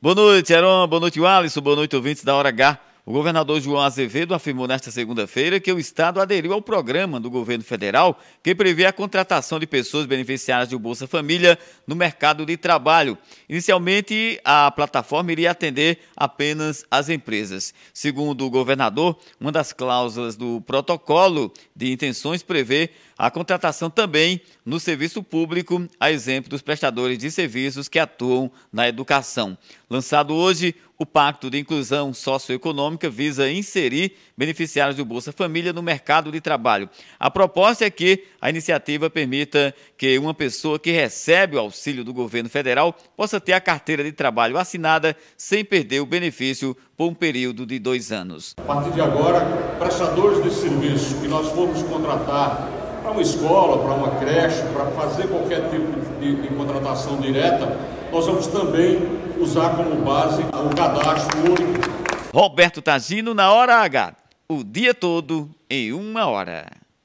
Boa noite, Heron. Boa noite, Alisson. Boa noite, ouvintes da Hora H. O governador João Azevedo afirmou nesta segunda-feira que o Estado aderiu ao programa do governo federal que prevê a contratação de pessoas beneficiárias do Bolsa Família no mercado de trabalho. Inicialmente, a plataforma iria atender apenas as empresas. Segundo o governador, uma das cláusulas do protocolo de intenções prevê a contratação também no serviço público, a exemplo dos prestadores de serviços que atuam na educação. Lançado hoje, o Pacto de Inclusão Socioeconômica visa inserir beneficiários do Bolsa Família no mercado de trabalho. A proposta é que a iniciativa permita que uma pessoa que recebe o auxílio do governo federal possa ter a carteira de trabalho assinada sem perder o benefício por um período de dois anos. A partir de agora, prestadores de serviço que nós formos contratar para uma escola, para uma creche, para fazer qualquer tipo de, de, contratação direta, nós vamos também usar como base o cadastro único. Roberto Tagino na hora H, o dia todo em uma hora.